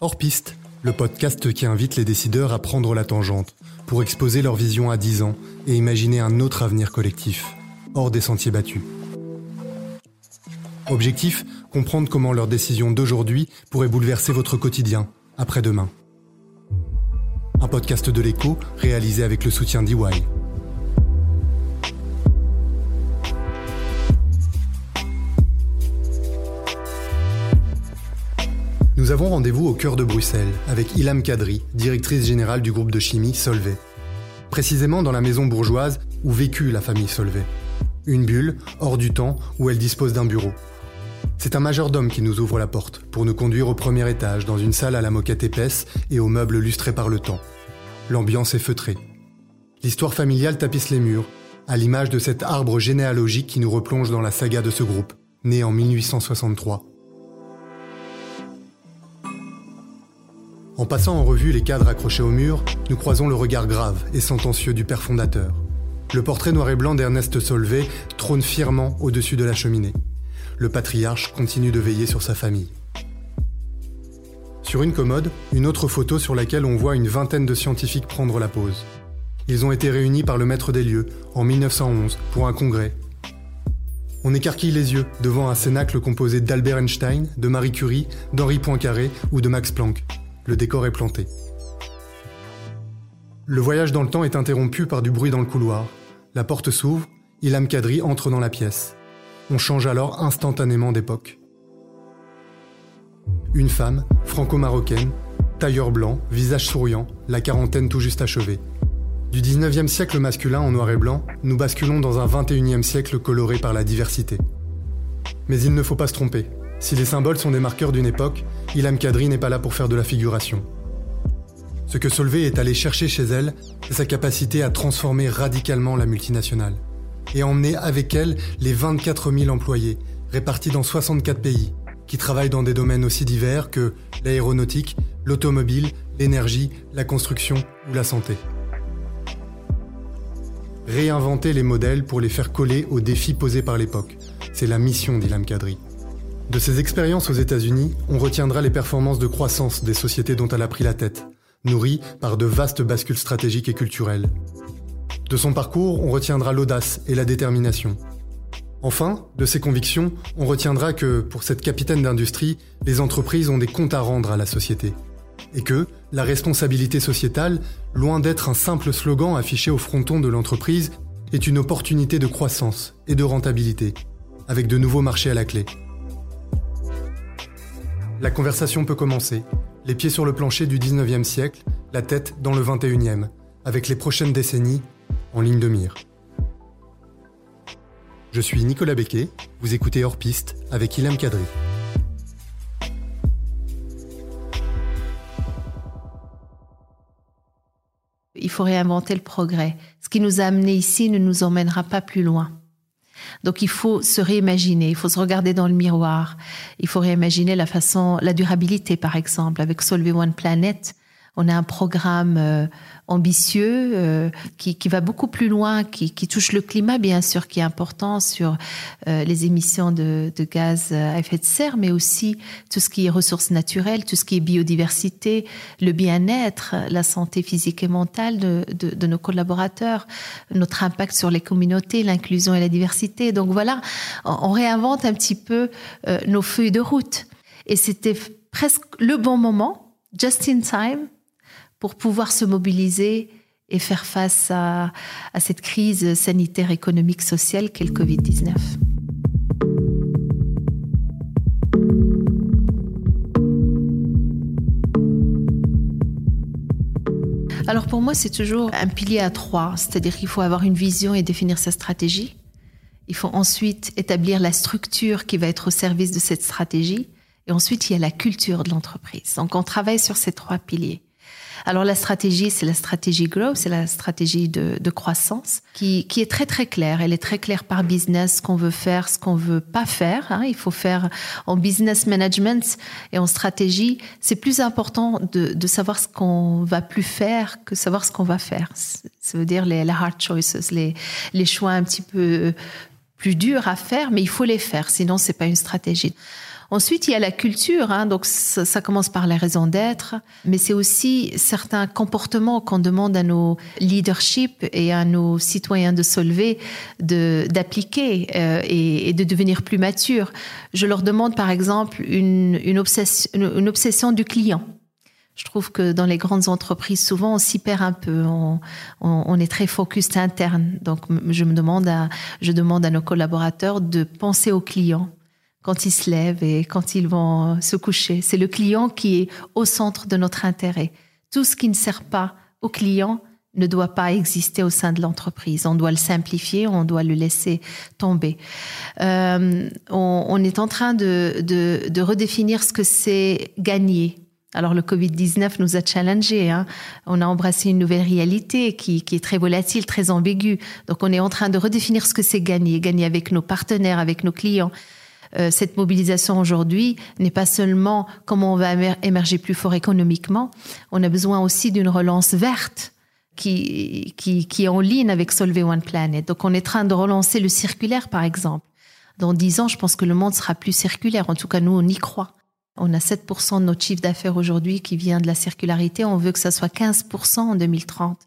Hors piste, le podcast qui invite les décideurs à prendre la tangente pour exposer leur vision à 10 ans et imaginer un autre avenir collectif, hors des sentiers battus. Objectif, comprendre comment leurs décisions d'aujourd'hui pourraient bouleverser votre quotidien, après-demain. Un podcast de l'écho réalisé avec le soutien d'EY. Nous avons rendez-vous au cœur de Bruxelles avec Ilham Kadri, directrice générale du groupe de chimie Solvay. Précisément dans la maison bourgeoise où vécut la famille Solvay. Une bulle, hors du temps, où elle dispose d'un bureau. C'est un majordome qui nous ouvre la porte pour nous conduire au premier étage dans une salle à la moquette épaisse et aux meubles lustrés par le temps. L'ambiance est feutrée. L'histoire familiale tapisse les murs, à l'image de cet arbre généalogique qui nous replonge dans la saga de ce groupe, né en 1863. En passant en revue les cadres accrochés au mur, nous croisons le regard grave et sentencieux du père fondateur. Le portrait noir et blanc d'Ernest Solvay trône fièrement au-dessus de la cheminée le patriarche continue de veiller sur sa famille. Sur une commode, une autre photo sur laquelle on voit une vingtaine de scientifiques prendre la pause. Ils ont été réunis par le maître des lieux en 1911 pour un congrès. On écarquille les yeux devant un cénacle composé d'Albert Einstein, de Marie Curie, d'Henri Poincaré ou de Max Planck. Le décor est planté. Le voyage dans le temps est interrompu par du bruit dans le couloir. La porte s'ouvre, Ilham Kadri entre dans la pièce. On change alors instantanément d'époque. Une femme, franco-marocaine, tailleur blanc, visage souriant, la quarantaine tout juste achevée. Du 19e siècle masculin en noir et blanc, nous basculons dans un 21e siècle coloré par la diversité. Mais il ne faut pas se tromper. Si les symboles sont des marqueurs d'une époque, Ilham Kadri n'est pas là pour faire de la figuration. Ce que Solvay est allé chercher chez elle, c'est sa capacité à transformer radicalement la multinationale et emmener avec elle les 24 000 employés, répartis dans 64 pays, qui travaillent dans des domaines aussi divers que l'aéronautique, l'automobile, l'énergie, la construction ou la santé. Réinventer les modèles pour les faire coller aux défis posés par l'époque, c'est la mission d'Ilham Kadri. De ses expériences aux États-Unis, on retiendra les performances de croissance des sociétés dont elle a pris la tête, nourries par de vastes bascules stratégiques et culturelles. De son parcours, on retiendra l'audace et la détermination. Enfin, de ses convictions, on retiendra que, pour cette capitaine d'industrie, les entreprises ont des comptes à rendre à la société. Et que la responsabilité sociétale, loin d'être un simple slogan affiché au fronton de l'entreprise, est une opportunité de croissance et de rentabilité, avec de nouveaux marchés à la clé. La conversation peut commencer, les pieds sur le plancher du 19e siècle, la tête dans le 21e, avec les prochaines décennies en ligne de mire. Je suis Nicolas Becquet, vous écoutez Hors Piste avec Ilham Kadri. Il faut réinventer le progrès. Ce qui nous a amenés ici ne nous emmènera pas plus loin. Donc il faut se réimaginer, il faut se regarder dans le miroir, il faut réimaginer la façon, la durabilité par exemple, avec Solvay One Planet, on a un programme euh, ambitieux euh, qui, va beaucoup plus loin, qui, touche le climat bien sûr, qui est important sur euh, les émissions de, gaz à effet de serre, mais aussi tout ce qui est ressources naturelles, tout ce qui est biodiversité, le bien-être, la santé physique et mentale de, nos collaborateurs, notre impact sur les communautés, l'inclusion et la diversité. Donc voilà, on réinvente un petit peu nos feuilles de route. Et c'était presque le bon moment, just in time, pour pouvoir se mobiliser et faire face à, cette crise sanitaire, économique, sociale qu'est le Covid-19. Alors pour moi, c'est toujours un pilier à trois, c'est-à-dire qu'il faut avoir une vision et définir sa stratégie. Il faut ensuite établir la structure qui va être au service de cette stratégie. Et ensuite, il y a la culture de l'entreprise. Donc on travaille sur ces trois piliers. Alors la stratégie, c'est la stratégie growth, c'est la stratégie de, croissance qui, est très très claire. Elle est très claire par business, ce qu'on veut faire, ce qu'on veut pas faire. Hein. Il faut faire en business management et en stratégie. C'est plus important de, savoir ce qu'on va plus faire que savoir ce qu'on va faire. Ça veut dire les, hard choices, les, les choix un petit peu plus durs à faire, mais il faut les faire, sinon c'est pas une stratégie. Ensuite, il y a la culture, hein, donc ça, commence par la raison d'être, mais c'est aussi certains comportements qu'on demande à nos leaderships et à nos citoyens de solver d'appliquer euh, et, de devenir plus matures. Je leur demande par exemple une, une, obsession, une obsession du client. Je trouve que dans les grandes entreprises, souvent, on s'y perd un peu. On, on, on, est très focus interne. Donc, je me demande à, je demande à nos collaborateurs de penser aux clients quand ils se lèvent et quand ils vont se coucher. C'est le client qui est au centre de notre intérêt. Tout ce qui ne sert pas au client ne doit pas exister au sein de l'entreprise. On doit le simplifier, on doit le laisser tomber. Euh, on, on, est en train de, de, de redéfinir ce que c'est gagner. Alors le Covid-19 nous a challengés. Hein. On a embrassé une nouvelle réalité qui, qui, est très volatile, très ambiguë. Donc on est en train de redéfinir ce que c'est gagner, gagner avec nos partenaires, avec nos clients. Euh, cette mobilisation aujourd'hui n'est pas seulement comment on va émerger plus fort économiquement, on a besoin aussi d'une relance verte qui, qui, qui est en ligne avec Solvay One Planet. Donc on est en train de relancer le circulaire, par exemple. Dans dix ans, je pense que le monde sera plus circulaire. En tout cas, nous, on y croit. On a 7% de notre chiffre d'affaires aujourd'hui qui vient de la circularité. On veut que ça soit 15% en 2030.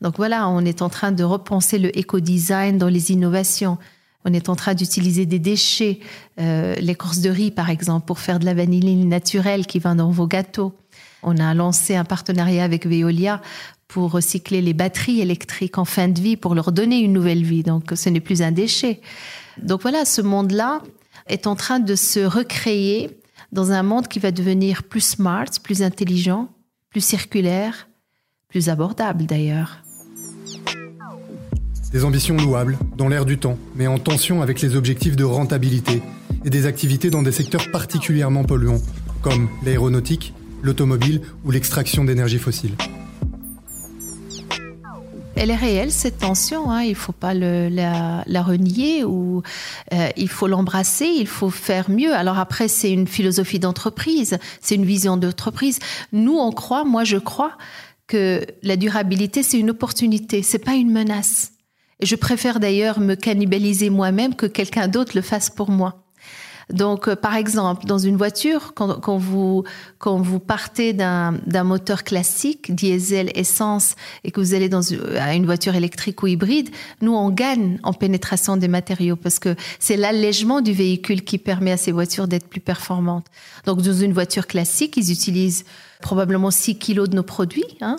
Donc voilà, on est en train de repenser le éco-design dans les innovations. On est en train d'utiliser des déchets, euh, l'écorce de riz par exemple, pour faire de la vanilline naturelle qui va dans vos gâteaux. On a lancé un partenariat avec Veolia pour recycler les batteries électriques en fin de vie, pour leur donner une nouvelle vie. Donc ce n'est plus un déchet. Donc voilà, ce monde-là est en train de se recréer dans un monde qui va devenir plus smart, plus intelligent, plus circulaire, plus abordable d'ailleurs. Des ambitions louables, dans l'air du temps, mais en tension avec les objectifs de rentabilité et des activités dans des secteurs particulièrement polluants, comme l'aéronautique, l'automobile ou l'extraction d'énergie fossile. Elle est réelle cette tension, hein. il faut pas la, renier ou euh, il faut l'embrasser, il faut faire mieux. Alors après c'est une philosophie d'entreprise, c'est une vision d'entreprise. Nous on croit, moi je crois que la durabilité c'est une opportunité, c'est pas une menace. Je préfère d'ailleurs me cannibaliser moi-même que quelqu'un d'autre le fasse pour moi. Donc, euh, par exemple, dans une voiture, quand, quand vous quand vous partez d'un moteur classique, diesel, essence, et que vous allez dans à une voiture électrique ou hybride, nous on gagne en pénétration des matériaux parce que c'est l'allègement du véhicule qui permet à ces voitures d'être plus performantes. Donc, dans une voiture classique, ils utilisent probablement 6 kilos de nos produits. Hein.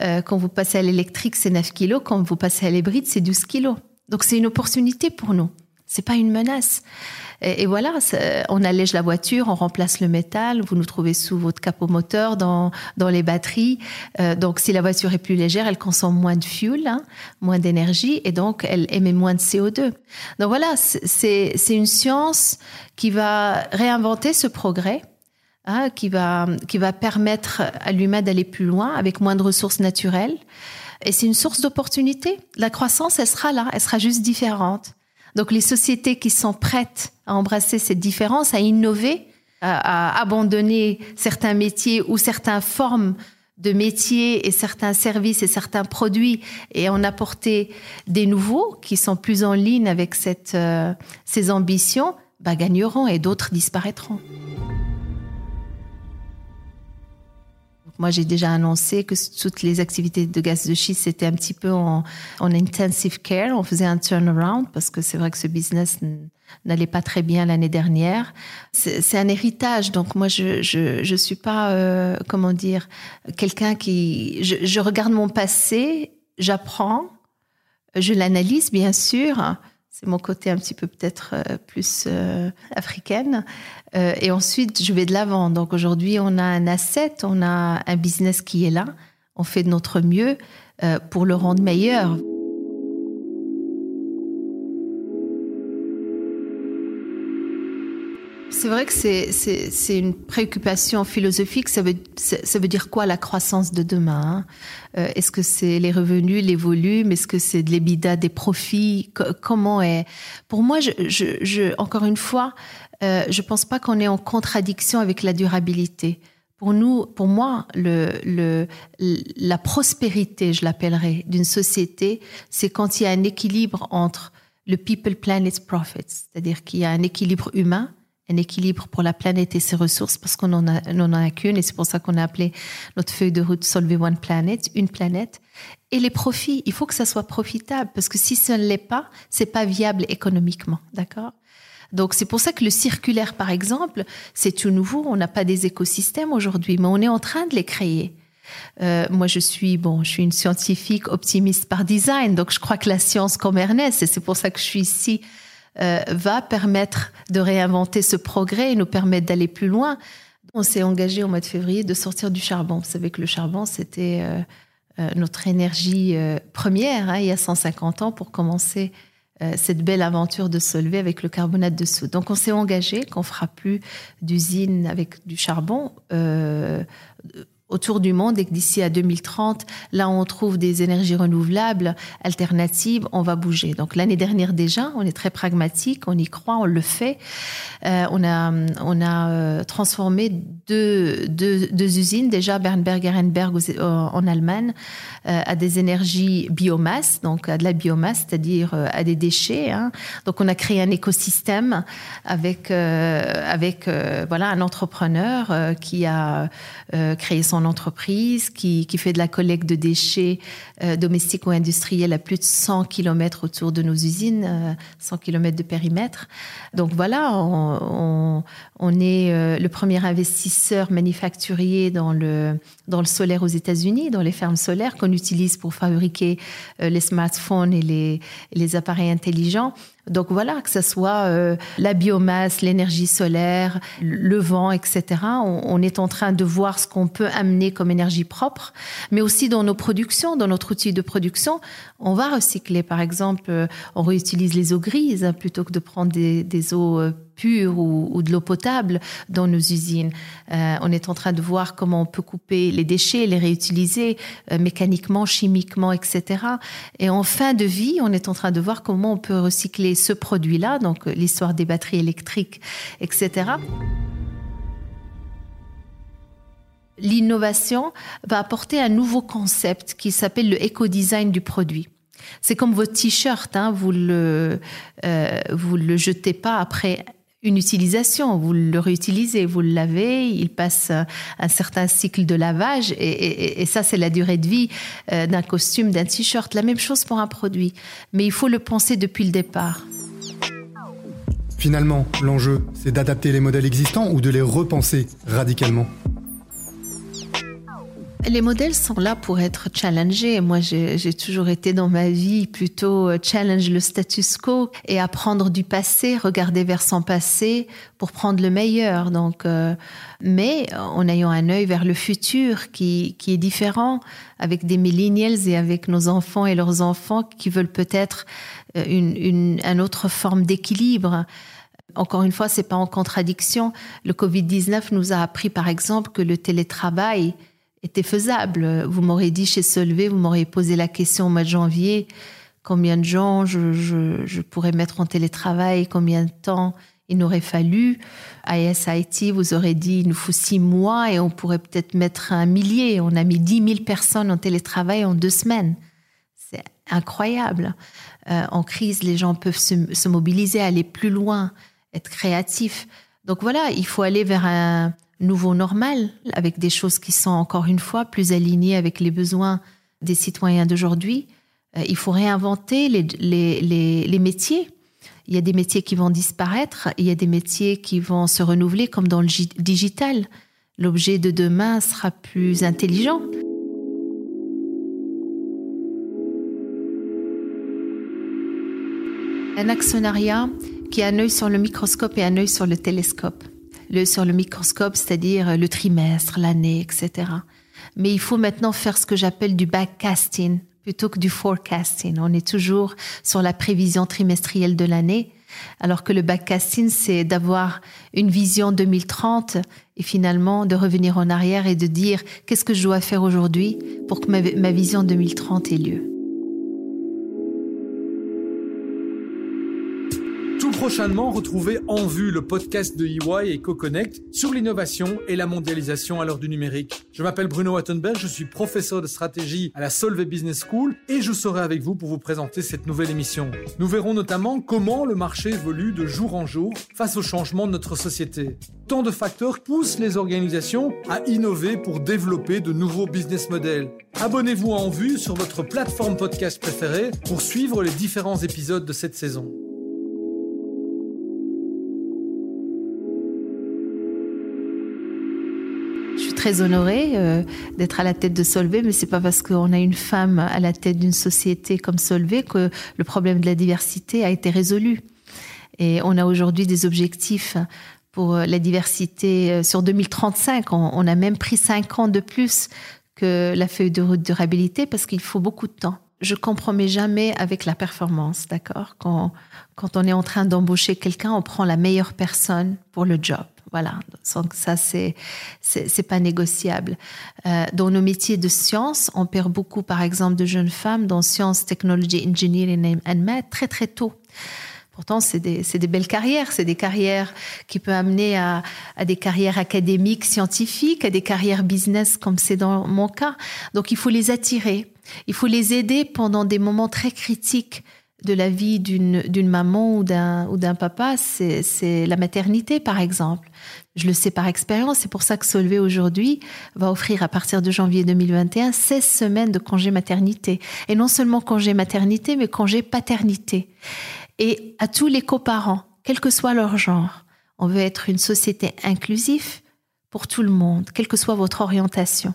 Euh, quand vous passez à l'électrique, c'est 9 kilos. Quand vous passez à l'hybride, c'est 12 kilos. Donc, c'est une opportunité pour nous. C'est pas une menace. Et, voilà, on allège la voiture, on remplace le métal. Vous nous trouvez sous votre capot moteur, dans, dans les batteries. Euh, donc, si la voiture est plus légère, elle consomme moins de fuel, hein, moins d'énergie, et donc elle émet moins de CO2. Donc voilà, c'est une science qui va réinventer ce progrès. Hein, qui va qui va permettre à l'humain d'aller plus loin avec moins de ressources naturelles et c'est une source d'opportunité. La croissance, elle sera là, elle sera juste différente. Donc les sociétés qui sont prêtes à embrasser cette différence, à innover, à, abandonner certains métiers ou certaines formes de métiers et certains services et certains produits et en apporter des nouveaux qui sont plus en ligne avec euh, ces ambitions, bah, gagneront et d'autres disparaîtront. Moi, j'ai déjà annoncé que toutes les activités de gaz de schiste étaient un petit peu en, en intensive care. On faisait un turnaround parce que c'est vrai que ce business n'allait pas très bien l'année dernière. C'est un héritage, donc moi je je, suis pas euh, comment dire quelqu'un qui je regarde mon passé, j'apprends, je l'analyse bien sûr, c'est mon côté un petit peu peut-être euh, plus euh, africaine. Euh, et ensuite, je vais de l'avant. Donc aujourd'hui, on a un asset, on a un business qui est là. On fait de notre mieux pour le rendre meilleur. C'est vrai que c'est une préoccupation philosophique. Ça veut, dire quoi la croissance de demain hein? Euh, Est-ce que c'est les revenus, les volumes? Est-ce que c'est de l'ébida, des profits? Comment est? Pour moi, encore une fois, euh, je pense pas qu'on est en contradiction avec la durabilité. Pour nous, pour moi, la prospérité, je l'appellerais, d'une société, c'est quand il y a un équilibre entre le People Planet Profit, c'est-à-dire qu'il y a un équilibre humain, un équilibre pour la planète et ses ressources, parce qu'on n'en a, qu'une, et c'est pour ça qu'on a appelé notre feuille de route Solvay One Planet, une planète. Et les profits, il faut que ça soit profitable, parce que si ce ne l'est pas, c'est pas viable économiquement, d'accord? Donc c'est pour ça que le circulaire, par exemple, c'est tout nouveau. On n'a pas des écosystèmes aujourd'hui, mais on est en train de les créer. Euh, moi, je suis bon, je suis une scientifique optimiste par design, donc je crois que la science comme Ernest, et c'est pour ça que je suis ici, euh, va permettre de réinventer ce progrès et nous permettre d'aller plus loin. On s'est engagé au mois de février de sortir du charbon. Vous savez que le charbon, c'était euh, notre énergie première hein, il y a 150 ans pour commencer cette belle aventure de se lever avec le carbonate de soude. Donc on s'est engagé qu'on fera plus d'usines avec du charbon autour du monde et que d'ici à 2030, là on trouve des énergies renouvelables, alternatives, on va bouger. Donc l'année dernière déjà, on est très pragmatique, on y croit, on le fait. Euh, on a, on a euh, transformé deux, deux, usines, déjà Bernberg Ehrenberg en Allemagne, euh, à des énergies biomasse, donc à de la biomasse, c'est-à-dire euh, à des déchets. Hein. Donc on a créé un écosystème avec, euh, avec voilà, un entrepreneur qui a créé son entreprise, qui, qui fait de la collecte de déchets domestiques ou industriels à plus de 100 km autour de nos usines, 100 km de périmètre. Donc voilà, on, on, est le premier investisseur manufacturier dans le, dans le solaire aux États-Unis, dans les fermes solaires qu'on utilise pour fabriquer les smartphones et les, les appareils intelligents. Donc voilà, que ce soit euh, la biomasse, l'énergie solaire, le vent, etc. On, est en train de voir ce qu'on peut amener comme énergie propre, mais aussi dans nos productions, dans notre outil de production, on va recycler. Par exemple, euh, on réutilise les eaux grises hein, plutôt que de prendre des, des eaux euh, pure ou, de l'eau potable dans nos usines. Euh, on est en train de voir comment on peut couper les déchets, les réutiliser euh, mécaniquement, chimiquement, etc. Et en fin de vie, on est en train de voir comment on peut recycler ce produit-là, donc euh, l'histoire des batteries électriques, etc. L'innovation va apporter un nouveau concept qui s'appelle le éco-design du produit. C'est comme votre t-shirt, hein, vous le vous le jetez pas après une utilisation. Vous le réutilisez, vous le lavez, il passe un certain cycle de lavage et, ça, c'est la durée de vie euh, d'un costume, d'un t-shirt. La même chose pour un produit. Mais il faut le penser depuis le départ. Finalement, l'enjeu, c'est d'adapter les modèles existants ou de les repenser radicalement les modèles sont là pour être challengés. Moi, j'ai toujours été dans ma vie plutôt euh, challenge le status quo et apprendre du passé, regarder vers son passé pour prendre le meilleur. Donc, euh, mais en ayant un œil vers le futur qui, qui est différent avec des millennials et avec nos enfants et leurs enfants qui veulent peut-être euh, une, une, une autre forme d'équilibre. Encore une fois, c'est pas en contradiction. Le Covid-19 nous a appris, par exemple, que le télétravail était faisable. Vous m'aurez dit chez Solvay, vous m'auriez posé la question au mois de janvier, combien de gens je, je, pourrais mettre en télétravail, combien de temps il n'aurait fallu. À SIT, vous aurez dit, il nous faut six mois et on pourrait peut-être mettre un millier. On a mis dix mille personnes en télétravail en deux semaines. C'est incroyable. Euh, en crise, les gens peuvent se, se mobiliser, aller plus loin, être créatifs. Donc voilà, il faut aller vers un, nouveau normal, avec des choses qui sont encore une fois plus alignées avec les besoins des citoyens d'aujourd'hui. Euh, il faut réinventer les, les, les, métiers. Il y a des métiers qui vont disparaître, il y a des métiers qui vont se renouveler comme dans le digital. L'objet de demain sera plus intelligent. Un actionnariat qui a un œil sur le microscope et un œil sur le télescope le, sur le microscope, c'est-à-dire le trimestre, l'année, etc. Mais il faut maintenant faire ce que j'appelle du backcasting plutôt que du forecasting. On est toujours sur la prévision trimestrielle de l'année, alors que le backcasting, c'est d'avoir une vision 2030 et finalement de revenir en arrière et de dire qu'est-ce que je dois faire aujourd'hui pour que ma, ma vision 2030 ait lieu? Prochainement, retrouvez En Vue, le podcast de EY et CoConnect sur l'innovation et la mondialisation à l'heure du numérique. Je m'appelle Bruno Wattenberg, je suis professeur de stratégie à la Solvay Business School et je serai avec vous pour vous présenter cette nouvelle émission. Nous verrons notamment comment le marché évolue de jour en jour face au changement de notre société. Tant de facteurs poussent les organisations à innover pour développer de nouveaux business models. Abonnez-vous En Vue sur votre plateforme podcast préférée pour suivre les différents épisodes de cette saison. Très honorée euh, d'être à la tête de Solvay, mais c'est pas parce qu'on a une femme à la tête d'une société comme Solvay que le problème de la diversité a été résolu. Et on a aujourd'hui des objectifs pour la diversité euh, sur 2035. On, a même pris cinq ans de plus que la feuille de route durabilité parce qu'il faut beaucoup de temps. Je compromets jamais avec la performance, d'accord? Quand on est en train d'embaucher quelqu'un, on prend la meilleure personne pour le job. Voilà, donc ça c'est c'est pas négociable. Euh, dans nos métiers de sciences, on perd beaucoup, par exemple, de jeunes femmes dans sciences, technology, engineering and math très très tôt. Pourtant, c'est des, des, belles carrières, c'est des carrières qui peuvent amener à, à, des carrières académiques, scientifiques, à des carrières business comme c'est dans mon cas. Donc, il faut les attirer, il faut les aider pendant des moments très critiques de la vie d'une maman ou d'un papa, c'est la maternité, par exemple. Je le sais par expérience, c'est pour ça que Solvay aujourd'hui va offrir à partir de janvier 2021 16 semaines de congé maternité. Et non seulement congé maternité, mais congé paternité. Et à tous les coparents, quel que soit leur genre, on veut être une société inclusive pour tout le monde, quelle que soit votre orientation.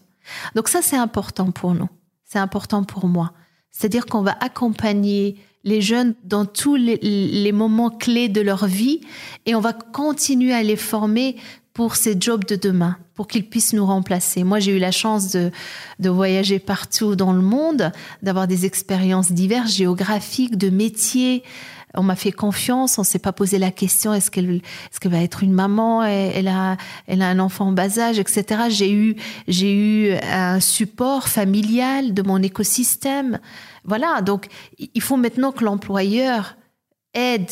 Donc ça, c'est important pour nous. C'est important pour moi. C'est-à-dire qu'on va accompagner les jeunes dans tous les, moments clés de leur vie et on va continuer à les former pour ces jobs de demain, pour qu'ils puissent nous remplacer. Moi, j'ai eu la chance de, de voyager partout dans le monde, d'avoir des expériences diverses, géographiques, de métiers, on m'a fait confiance, on s'est pas posé la question est-ce qu'elle va être une maman, elle a elle a un enfant en bas âge, etc. J'ai eu j'ai eu un support familial de mon écosystème. Voilà, donc il faut maintenant que l'employeur aide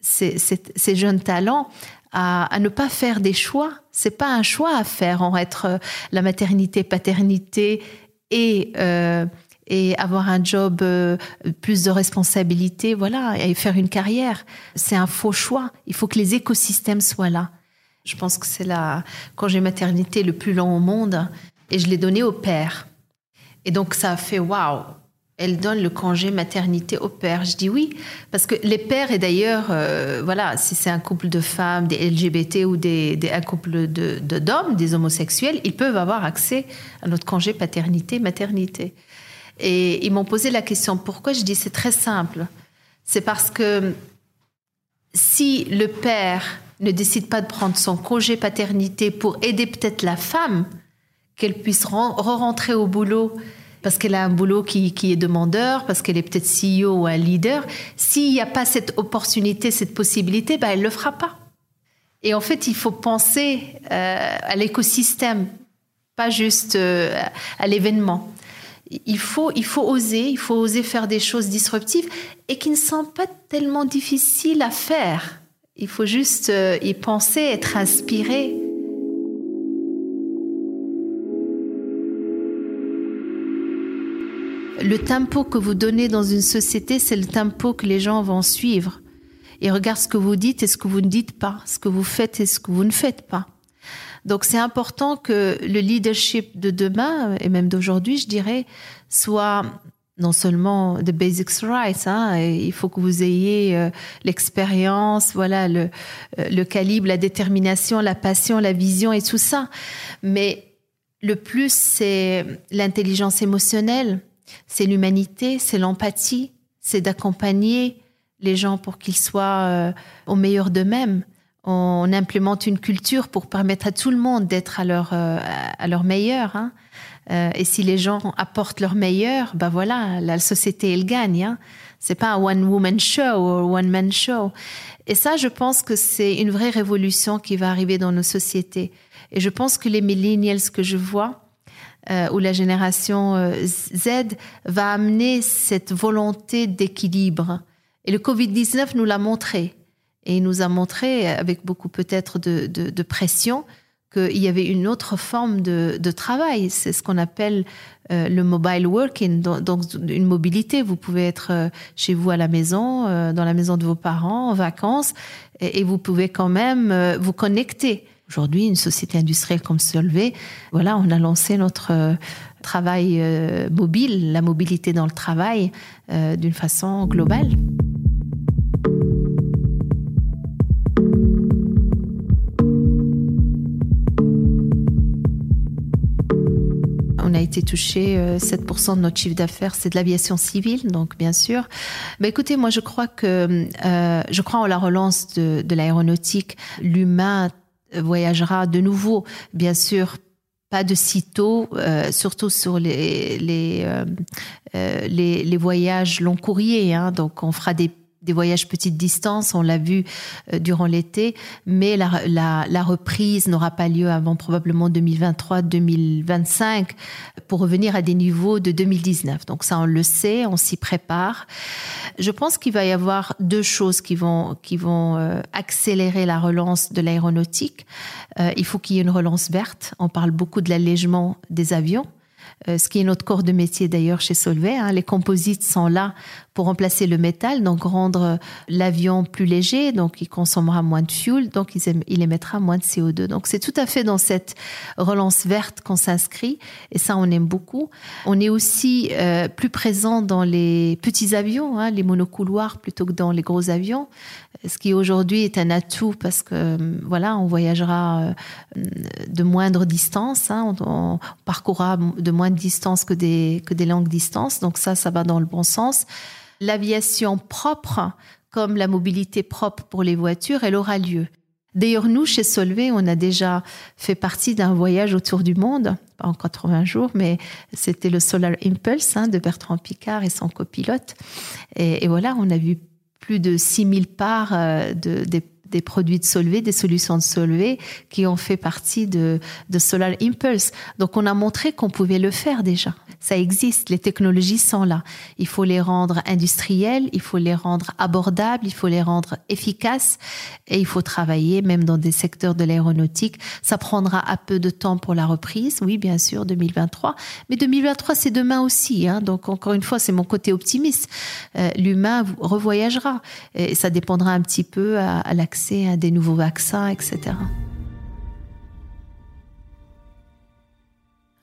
ces, jeunes talents à, ne pas faire des choix. C'est pas un choix à faire en être la maternité, paternité et euh, avoir un job euh, plus de responsabilité, voilà, et faire une carrière. C'est un faux choix. Il faut que les écosystèmes soient là. Je pense que c'est la congé maternité le plus long au monde et je l'ai donné au père. Et donc ça a fait waouh. Elle donne le congé maternité au père. Je dis oui parce que les pères et d'ailleurs euh, voilà si c'est un couple de femmes, des LGBT ou des, un couple de d'hommes, des homosexuels, ils peuvent avoir accès à notre congé paternité maternité. Et ils m'ont posé la question pourquoi? Je dis c'est très simple. C'est parce que si le père ne décide pas de prendre son congé paternité pour aider peut-être la femme, qu'elle puisse re-rentrer au boulot parce qu'elle a un boulot qui, est demandeur, parce qu'elle est peut-être CEO ou un leader, s'il n'y a pas cette opportunité, cette possibilité, bah, elle ne le fera pas. Et en fait, il faut penser euh, à l'écosystème, pas juste euh, à l'événement il faut, il faut oser, il faut oser faire des choses disruptives et qui ne sont pas tellement difficiles à faire. Il faut juste euh, y penser, être inspiré. Le tempo que vous donnez dans une société, c'est le tempo que les gens vont suivre. Et regarde ce que vous dites et ce que vous ne dites pas, ce que vous faites et ce que vous ne faites pas. Donc c'est important que le leadership de demain et même d'aujourd'hui, je dirais, soit non seulement the basics right, hein, il faut que vous ayez euh, l'expérience, voilà, le, euh, le calibre, la détermination, la passion, la vision et tout ça. Mais le plus, c'est l'intelligence émotionnelle, c'est l'humanité, c'est l'empathie, c'est d'accompagner les gens pour qu'ils soient euh, au meilleur d'eux-mêmes on implémente une culture pour permettre à tout le monde d'être à leur euh, à leur meilleur. Hein. Euh, et si les gens apportent leur meilleur, ben voilà, la société elle gagne. Hein. C'est pas un one woman show ou one man show. Et ça, je pense que c'est une vraie révolution qui va arriver dans nos sociétés. Et je pense que les millennials que je vois euh, ou la génération Z va amener cette volonté d'équilibre. Et le Covid-19 nous l'a montré Et il nous a montré, avec beaucoup peut-être de, de, pression, qu'il y avait une autre forme de, de travail. C'est ce qu'on appelle euh, le mobile working, donc une mobilité. Vous pouvez être euh, chez vous à la maison, euh, dans la maison de vos parents, en vacances, et vous pouvez quand même vous connecter. Aujourd'hui, une société industrielle comme Solvay, voilà, on a lancé notre travail mobile, la mobilité dans le travail, d'une façon globale. été touché 7% euh, de notre chiffre d'affaires, c'est de l'aviation civile, donc bien sûr. Mais écoutez, moi je crois que euh, je crois en la relance de l'aéronautique. L'humain voyagera de nouveau, bien sûr, pas de sitôt, euh, surtout sur les les, euh, euh, les, voyages long courrier. Hein, donc on fera des des voyages petite distance, on l'a vu euh, durant l'été, mais la, reprise n'aura pas lieu avant probablement 2023-2025 pour revenir à des niveaux de 2019. Donc ça, on le sait, on s'y prépare. Je pense qu'il va y avoir deux choses qui vont, qui vont euh, accélérer la relance de l'aéronautique. Euh, il faut qu'il y ait une relance verte. On parle beaucoup de l'allègement des avions. Ce qui est notre corps de métier d'ailleurs chez Solvay. Hein. Les composites sont là pour remplacer le métal, donc rendre euh, l'avion plus léger, donc il consommera moins de fuel, donc il émettra moins de CO2. Donc c'est tout à fait dans cette relance verte qu'on s'inscrit, et ça on aime beaucoup. On est aussi euh, plus présent dans les petits avions, hein, les monocouloirs plutôt que dans les gros avions, ce qui aujourd'hui est un atout parce que voilà, on voyagera de moindre distance, hein, on, parcourra de moins de distance que des longues distances. Donc ça, ça va dans le bon sens. L'aviation propre, comme la mobilité propre pour les voitures, elle aura lieu. D'ailleurs, nous, chez Solvay, on a déjà fait partie d'un voyage autour du monde, pas en 80 jours, mais c'était le Solar Impulse hein, de Bertrand Picard et son copilote. Et, et, voilà, on a vu plus de 6000 parts euh, de, des des produits de Solvay, des solutions de Solvay qui ont fait partie de, Solar Impulse. Donc on a montré qu'on pouvait le faire déjà. Ça existe, les technologies sont là. Il faut les rendre industrielles, il faut les rendre abordables, il faut les rendre efficaces et il faut travailler même dans des secteurs de l'aéronautique. Ça prendra un peu de temps pour la reprise, oui bien sûr, 2023. Mais 2023 c'est demain aussi. Hein. Donc encore une fois, c'est mon côté optimiste. Euh, L'humain revoyagera et ça dépendra un petit peu à, à l'accès à des nouveaux vaccins, etc.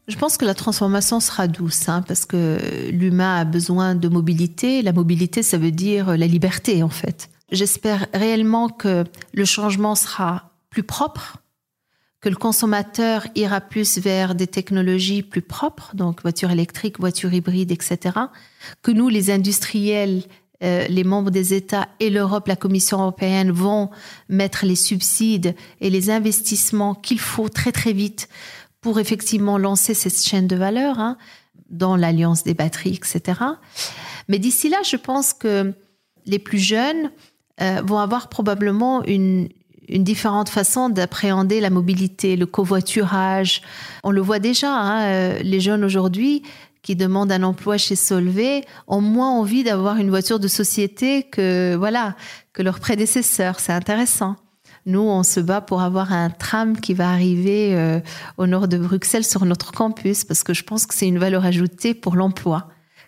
Je pense que la transformation sera douce, hein, parce que l'humain a besoin de mobilité. La mobilité, ça veut dire la liberté, en fait. J'espère réellement que le changement sera plus propre, que le consommateur ira plus vers des technologies plus propres, donc voitures électriques, voitures hybrides, etc. Que nous, les industriels, euh, les membres des États et l'Europe, la Commission européenne vont mettre les subsides et les investissements qu'il faut très très vite pour effectivement lancer cette chaîne de valeur hein, dans l'alliance des batteries, etc. Mais d'ici là, je pense que les plus jeunes euh, vont avoir probablement une, une différente façon d'appréhender la mobilité, le covoiturage. On le voit déjà, hein, euh, les jeunes aujourd'hui, qui demandent un emploi chez Solvay ont moins envie d'avoir une voiture de société que voilà que leurs prédécesseurs. C'est intéressant. Nous, on se bat pour avoir un tram qui va arriver euh, au nord de Bruxelles sur notre campus parce que je pense que c'est une valeur ajoutée pour l'emploi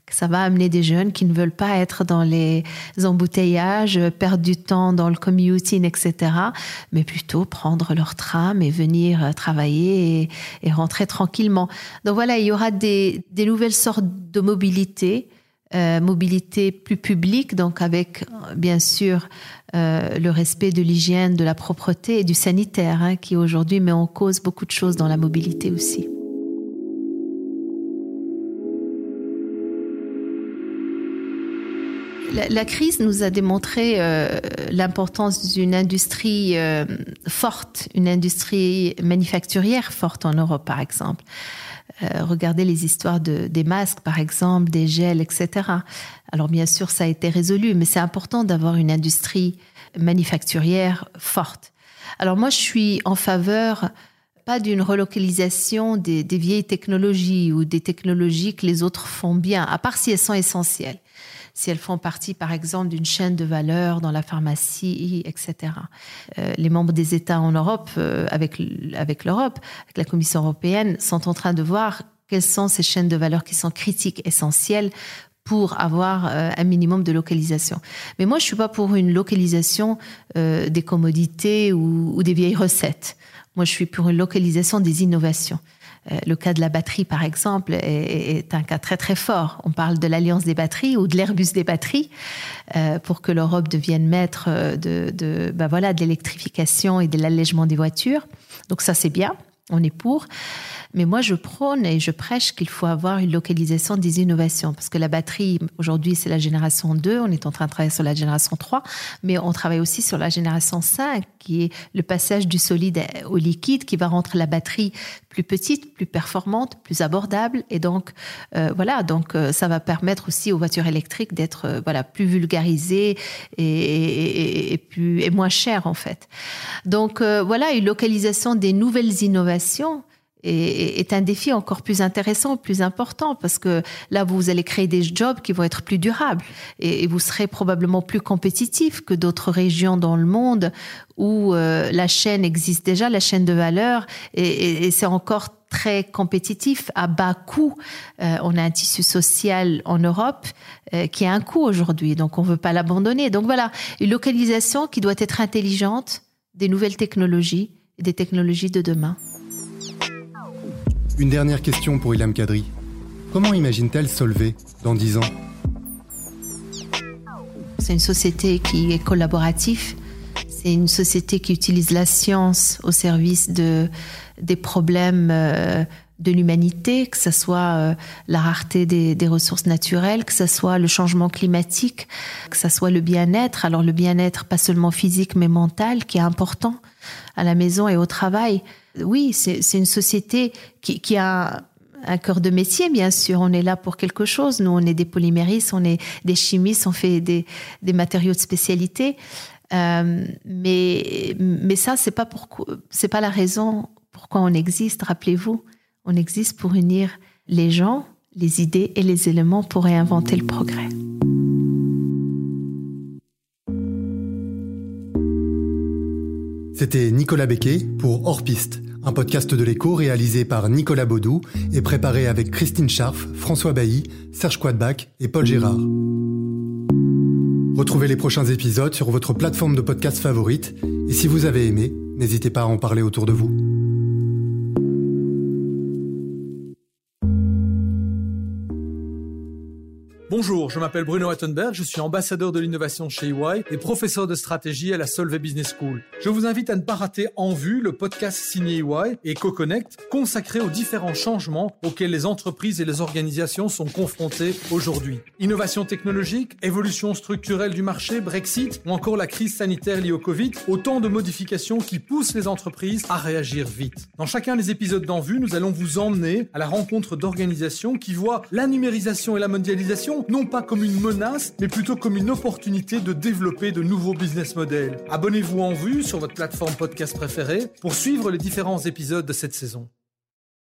ça va amener des jeunes qui ne veulent pas être dans les embouteillages, perdre du temps dans le commuting, etc., mais plutôt prendre leur tram et venir euh, travailler et, rentrer tranquillement. Donc voilà, il y aura des, des nouvelles sortes de mobilité, euh, mobilité plus publique, donc avec bien sûr euh, le respect de l'hygiène, de la propreté et du sanitaire, hein, qui aujourd'hui met en cause beaucoup de choses dans la mobilité aussi. La, crise nous a démontré euh, l'importance d'une industrie euh, forte, une industrie manufacturière forte en Europe, par exemple. Euh, regardez les histoires de, des masques, par exemple, des gels, etc. Alors bien sûr, ça a été résolu, mais c'est important d'avoir une industrie manufacturière forte. Alors moi, je suis en faveur pas d'une relocalisation des, des, vieilles technologies ou des technologies que les autres font bien, à part si elles sont essentielles. Si elles font partie, par exemple, d'une chaîne de valeur dans la pharmacie, etc. Euh, les membres des États en Europe, euh, avec, avec l'Europe, avec la Commission européenne, sont en train de voir quelles sont ces chaînes de valeur qui sont critiques, essentielles pour avoir euh, un minimum de localisation. Mais moi, je suis pas pour une localisation des commodités ou, des vieilles recettes. Moi, je suis pour une localisation des innovations. Euh, le cas de la batterie, par exemple, est, un cas très très fort. On parle de l'alliance des batteries ou de l'Airbus des batteries euh, pour que l'Europe devienne maître de, de, ben voilà, de l'électrification et de l'allègement des voitures. Donc ça, c'est bien. On est pour. Mais moi, je prône et je prêche qu'il faut avoir une localisation des innovations. Parce que la batterie, aujourd'hui, c'est la génération 2. On est en train de travailler sur la génération 3. Mais on travaille aussi sur la génération 5, qui est le passage du solide au liquide, qui va rendre la batterie plus petite, plus performante, plus abordable. Et donc, euh, voilà, donc euh, ça va permettre aussi aux voitures électriques d'être euh, voilà plus vulgarisées et, et, et, plus et moins chères en fait. Donc euh, voilà, une localisation des nouvelles innovations est un défi encore plus intéressant, plus important, parce que là, vous allez créer des jobs qui vont être plus durables et, vous serez probablement plus compétitif que d'autres régions dans le monde où euh, la chaîne existe déjà, la chaîne de valeur, et, et c'est encore très compétitif à bas coût. Euh, on a un tissu social en Europe euh, qui a un coût aujourd'hui, donc on ne veut pas l'abandonner. Donc voilà, une localisation qui doit être intelligente, des nouvelles technologies, des technologies de demain. Une dernière question pour Ilham Kadri. Comment imagine-t-elle Solvay dans 10 ans C'est une société qui est collaborative. C'est une société qui utilise la science au service de, des problèmes euh, de l'humanité, que ce soit euh, la rareté des, des, ressources naturelles, que ce soit le changement climatique, que ce soit le bien-être. Alors le bien-être, pas seulement physique, mais mental, qui est important à la maison et au travail oui, c'est une société qui, a un cœur de métier, bien sûr. On est là pour quelque chose. Nous, on est des polyméristes, on est des chimistes, on fait des, des matériaux de spécialité. Euh, mais, mais ça, c'est pas pourquoi, c'est pas la raison pourquoi on existe. Rappelez-vous, on existe pour unir les gens, les idées et les éléments pour réinventer le progrès. C'était Nicolas Becquet pour Hors Piste un podcast de l'écho réalisé par Nicolas Baudou et préparé avec Christine Scharf, François Bailly, Serge Quadbac et Paul Gérard. Retrouvez les prochains épisodes sur votre plateforme de podcast favorite et si vous avez aimé, n'hésitez pas à en parler autour de vous. Bonjour, je m'appelle Bruno Attenberg, je suis ambassadeur de l'innovation chez EY et professeur de stratégie à la Solvay Business School. Je vous invite à ne pas rater En Vue, le podcast signé EY et CoConnect, consacré aux différents changements auxquels les entreprises et les organisations sont confrontées aujourd'hui. Innovation technologique, évolution structurelle du marché, Brexit ou encore la crise sanitaire liée au Covid, autant de modifications qui poussent les entreprises à réagir vite. Dans chacun des épisodes d'En Vue, nous allons vous emmener à la rencontre d'organisations qui voient la numérisation et la mondialisation non pas comme une menace, mais plutôt comme une opportunité de développer de nouveaux business models. Abonnez-vous en vue sur votre plateforme podcast préférée pour suivre les différents épisodes de cette saison.